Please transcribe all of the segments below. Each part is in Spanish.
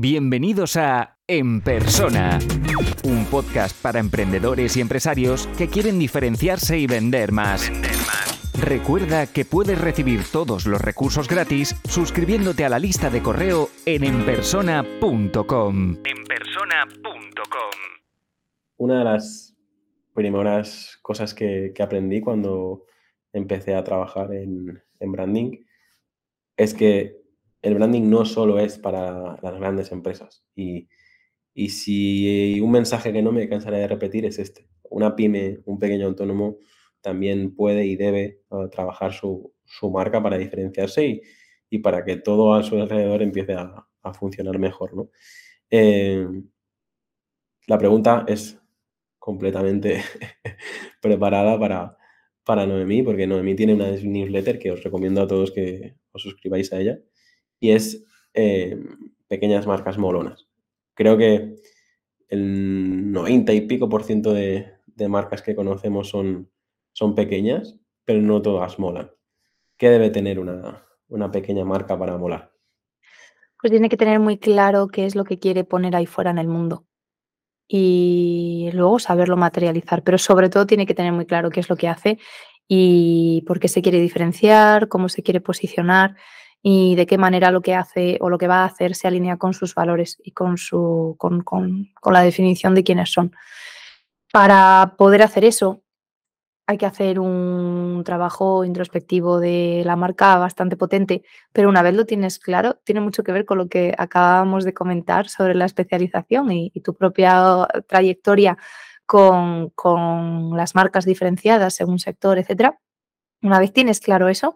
Bienvenidos a En Persona, un podcast para emprendedores y empresarios que quieren diferenciarse y vender más. Recuerda que puedes recibir todos los recursos gratis suscribiéndote a la lista de correo en enpersona.com. enpersona.com. Una de las primeras cosas que, que, aprendí cuando empecé a trabajar en, en branding es que el branding no solo es para las grandes empresas. Y, si un mensaje que no me cansaré de repetir es este. Una pyme, un pequeño autónomo, también puede y debe uh, trabajar su, marca para diferenciarse y, para que todo a su alrededor empiece a, funcionar mejor. ¿no? Eh, la pregunta es completamente preparada para, para Noemí, porque Noemí tiene una newsletter que os recomiendo a todos que os suscribáis a ella y es eh, pequeñas marcas molonas. Creo que el 90 y pico por ciento de, marcas que conocemos son, son pequeñas, pero no todas molan. ¿Qué debe tener una, una pequeña marca para molar? Pues tiene que tener muy claro qué es lo que quiere poner ahí fuera en el mundo y luego saberlo materializar, pero sobre todo tiene que tener muy claro qué es lo que hace y por qué se quiere diferenciar, cómo se quiere posicionar y de qué manera lo que hace o lo que va a hacer se alinea con sus valores y con, su, con, con, con la definición de quiénes son. Para poder hacer eso, hay que hacer un trabajo introspectivo de la marca bastante potente, pero una vez lo tienes claro, tiene mucho que ver con lo que acabamos de comentar sobre la especialización y, tu propia trayectoria con, con, las marcas diferenciadas según sector, etc. Una vez tienes claro eso,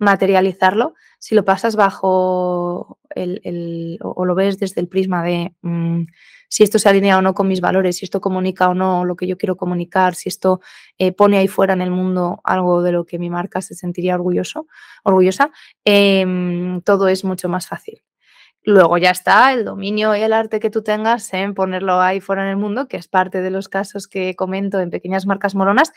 materializarlo, si lo pasas bajo el, o lo ves desde el prisma de mm, si esto se alinea o no con mis valores, si esto comunica o no lo que yo quiero comunicar, si esto eh, pone ahí fuera en el mundo algo de lo que mi marca se sentiría orgulloso, orgullosa, em, todo es mucho más fácil. Luego ya está el dominio y el arte que tú tengas en ponerlo ahí fuera en el mundo, que es parte de los casos que comento en pequeñas marcas moronas,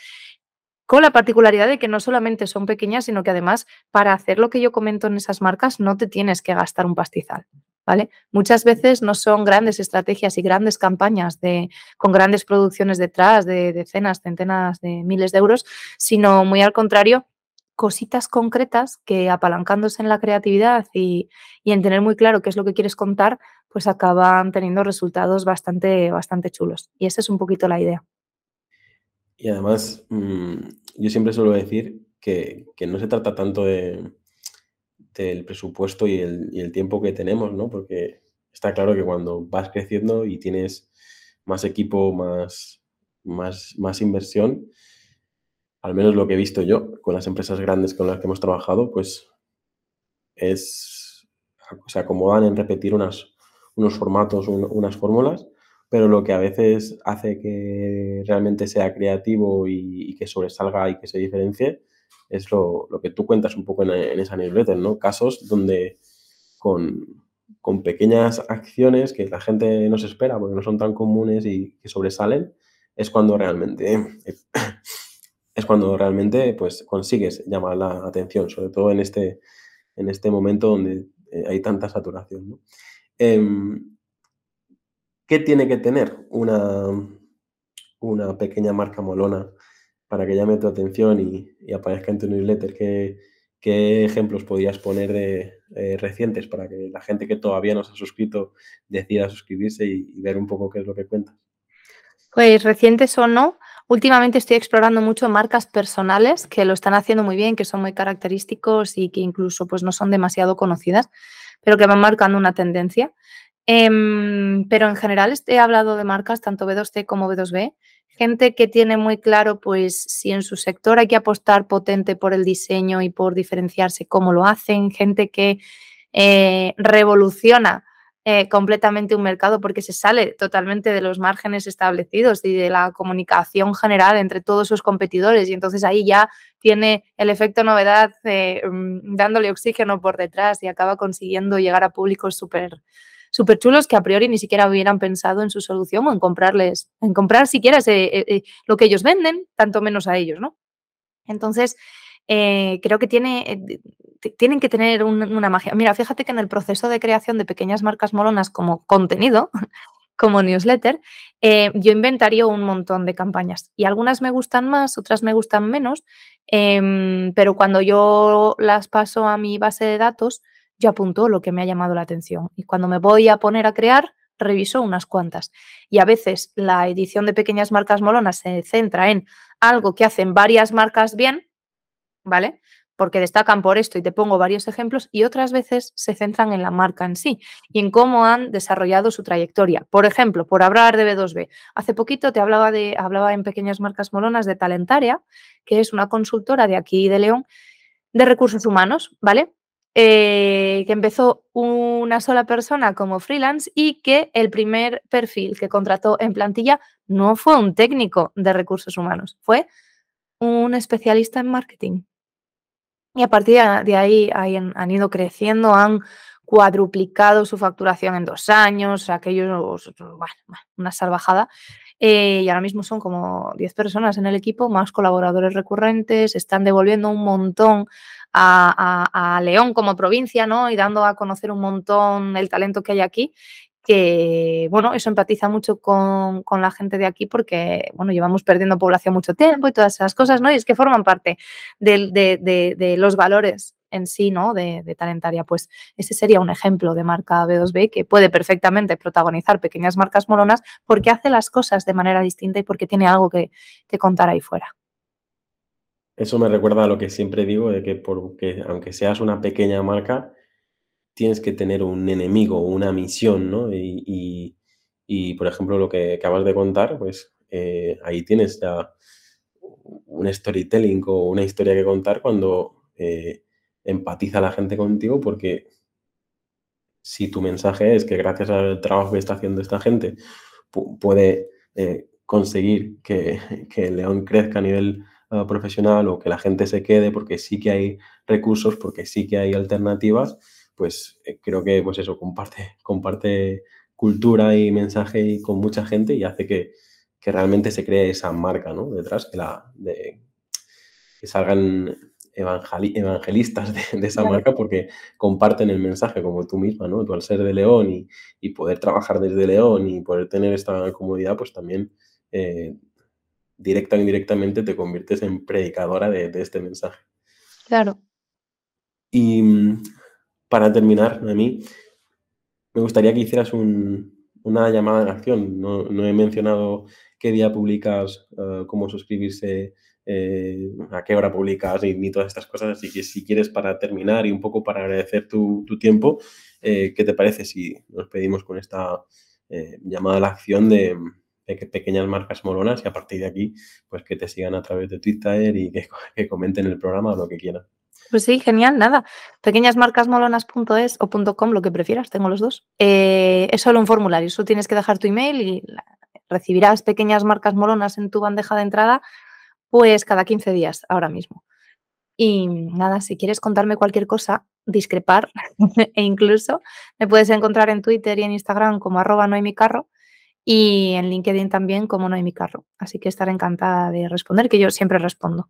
con la particularidad de que no solamente son pequeñas, sino que además para hacer lo que yo comento en esas marcas no te tienes que gastar un pastizal. ¿Vale? Muchas veces no son grandes estrategias y grandes campañas de, con grandes producciones detrás de decenas, centenas de miles de euros, sino muy al contrario, cositas concretas que apalancándose en la creatividad y, y, en tener muy claro qué es lo que quieres contar, pues acaban teniendo resultados bastante, bastante chulos. Y esa es un poquito la idea. Y además, mm, yo siempre suelo decir que, no se trata tanto de, del presupuesto y el, tiempo que tenemos, ¿no? Porque está claro que cuando vas creciendo y tienes más equipo, más, más, más inversión, al menos lo que he visto yo con las empresas grandes con las que hemos trabajado, pues es, se acomodan en repetir unas, unos formatos, unas fórmulas pero lo que a veces hace que realmente sea creativo y, que sobresalga y que se diferencie es lo, que tú cuentas un poco en, esa newsletter, ¿no? Casos donde con, pequeñas acciones que la gente no se espera porque no son tan comunes y que sobresalen, es cuando realmente es cuando realmente pues consigues llamar la atención, sobre todo en este, en este momento donde eh, hay tanta saturación. ¿no? Em, ¿Qué tiene que tener una, una pequeña marca molona para que llame tu atención y, aparezca en tu newsletter? ¿Qué, ¿Qué, ejemplos podías poner de eh, recientes para que la gente que todavía no se ha suscrito decida suscribirse y, ver un poco qué es lo que cuentas? Pues recientes o no, últimamente estoy explorando mucho marcas personales que lo están haciendo muy bien, que son muy característicos y que incluso pues, no son demasiado conocidas, pero que van marcando una tendencia. Em, pero en general he hablado de marcas, tanto B2C como B2B, gente que tiene muy claro, pues, si en su sector hay que apostar potente por el diseño y por diferenciarse, cómo lo hacen, gente que eh, revoluciona eh, completamente un mercado porque se sale totalmente de los márgenes establecidos y de la comunicación general entre todos sus competidores y entonces ahí ya tiene el efecto novedad eh, mm, dándole oxígeno por detrás y acaba consiguiendo llegar a públicos súper súper chulos que a priori ni siquiera hubieran pensado en su solución o en comprarles, en comprar siquiera eh, eh, lo que ellos venden, tanto menos a ellos, ¿no? Entonces, eh, creo que tiene, tienen que tener una magia. Mira, fíjate que en el proceso de creación de pequeñas marcas molonas como contenido, como newsletter, yo inventaría un montón de campañas y algunas me gustan más, otras me gustan menos, em, pero cuando yo las paso a mi base de datos, yo apunto lo que me ha llamado la atención y cuando me voy a poner a crear, reviso unas cuantas. Y a veces la edición de pequeñas marcas molonas se centra en algo que hacen varias marcas bien, ¿vale? Porque destacan por esto y te pongo varios ejemplos y otras veces se centran en la marca en sí y en cómo han desarrollado su trayectoria. Por ejemplo, por hablar de B2B. Hace poquito te hablaba de hablaba en pequeñas marcas molonas de Talentaria, que es una consultora de aquí de León de recursos humanos, ¿vale? Eh, que empezó una sola persona como freelance y que el primer perfil que contrató en plantilla no fue un técnico de recursos humanos, fue un especialista en marketing. Y a partir de ahí, han, ido creciendo, han cuadruplicado su facturación en dos años, aquellos, una salvajada. Eh, y ahora mismo son como 10 personas en el equipo, más colaboradores recurrentes, están devolviendo un montón a, León como provincia, ¿no? Y dando a conocer un montón el talento que hay aquí que, bueno, eso empatiza mucho con, la gente de aquí porque, bueno, llevamos perdiendo población mucho tiempo y todas esas cosas, ¿no? Y es que forman parte de, los valores en sí, ¿no? De, Talentaria. Pues ese sería un ejemplo de marca B2B que puede perfectamente protagonizar pequeñas marcas molonas porque hace las cosas de manera distinta y porque tiene algo que contar ahí fuera. Eso me recuerda a lo que siempre digo, de que porque aunque seas una pequeña marca, tienes que tener un enemigo, una misión, ¿no? Y, por ejemplo, lo que acabas de contar, pues eh, ahí tienes ya un storytelling o una historia que contar cuando eh, empatiza la gente contigo, porque si tu mensaje es que gracias al trabajo que está haciendo esta gente puede eh, conseguir que, que el león crezca a nivel eh, profesional o que la gente se quede porque sí que hay recursos, porque sí que hay alternativas, pues eh, creo que pues eso comparte, comparte cultura y mensaje con mucha gente y hace que, realmente se cree esa marca ¿no? detrás, que, la, de, que salgan evangelistas de, esa marca porque comparten el mensaje como tú misma, ¿no? Tú al ser de León y, y poder trabajar desde León y poder tener esta comodidad, pues también eh, directa o indirectamente te conviertes en predicadora de, este mensaje. Claro. Y para terminar, a mí me gustaría que hicieras una llamada de acción. No, he mencionado qué día publicas, eh, cómo suscribirse, eh, a qué hora publicas ni, todas estas cosas. Así que si quieres para terminar y un poco para agradecer tu, tiempo, eh, ¿qué te parece si nos pedimos con esta llamada a la acción de, pequeñas marcas molonas y a partir de aquí, pues que te sigan a través de Twitter y que, comenten el programa o lo que quieran. Pues sí, genial, nada. Pequeñasmarcasmolonas.es o .com, lo que prefieras, tengo los dos. Eh, es solo un formulario, solo tienes que dejar tu email y recibirás pequeñas marcas molonas en tu bandeja de entrada, pues cada 15 días, ahora mismo. Y nada, si quieres contarme cualquier cosa, discrepar e incluso me puedes encontrar en Twitter y en Instagram como arroba noemicarro y en LinkedIn también como no hay mi carro. Así que estaré encantada de responder, que yo siempre respondo.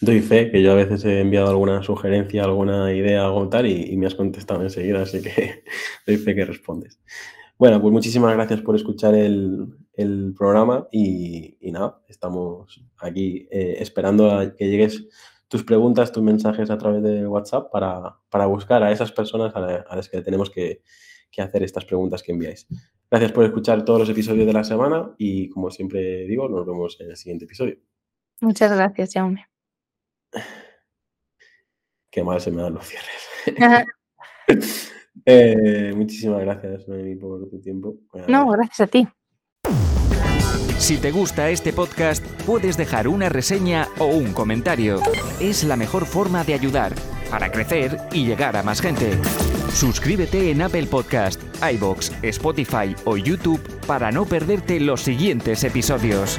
Doy fe que yo a veces he enviado alguna sugerencia, alguna idea, algo tal, y, me has contestado enseguida, así que doy fe que respondes. Bueno, pues muchísimas gracias por escuchar el, programa y, nada, estamos aquí eh, esperando a que llegues tus preguntas, tus mensajes a través de WhatsApp para, buscar a esas personas a las que tenemos que, que hacer estas preguntas que enviáis. Gracias por escuchar todos los episodios de la semana y como siempre digo, nos vemos en el siguiente episodio. Muchas gracias, Jaume. Qué mal se me dan los cierres. Eh, muchísimas gracias, Noemi, por tu tiempo. No, gracias a ti. Si te gusta este podcast, puedes dejar una reseña o un comentario. Es la mejor forma de ayudar para crecer y llegar a más gente. Suscríbete en Apple Podcast, iBox, Spotify o YouTube para no perderte los siguientes episodios.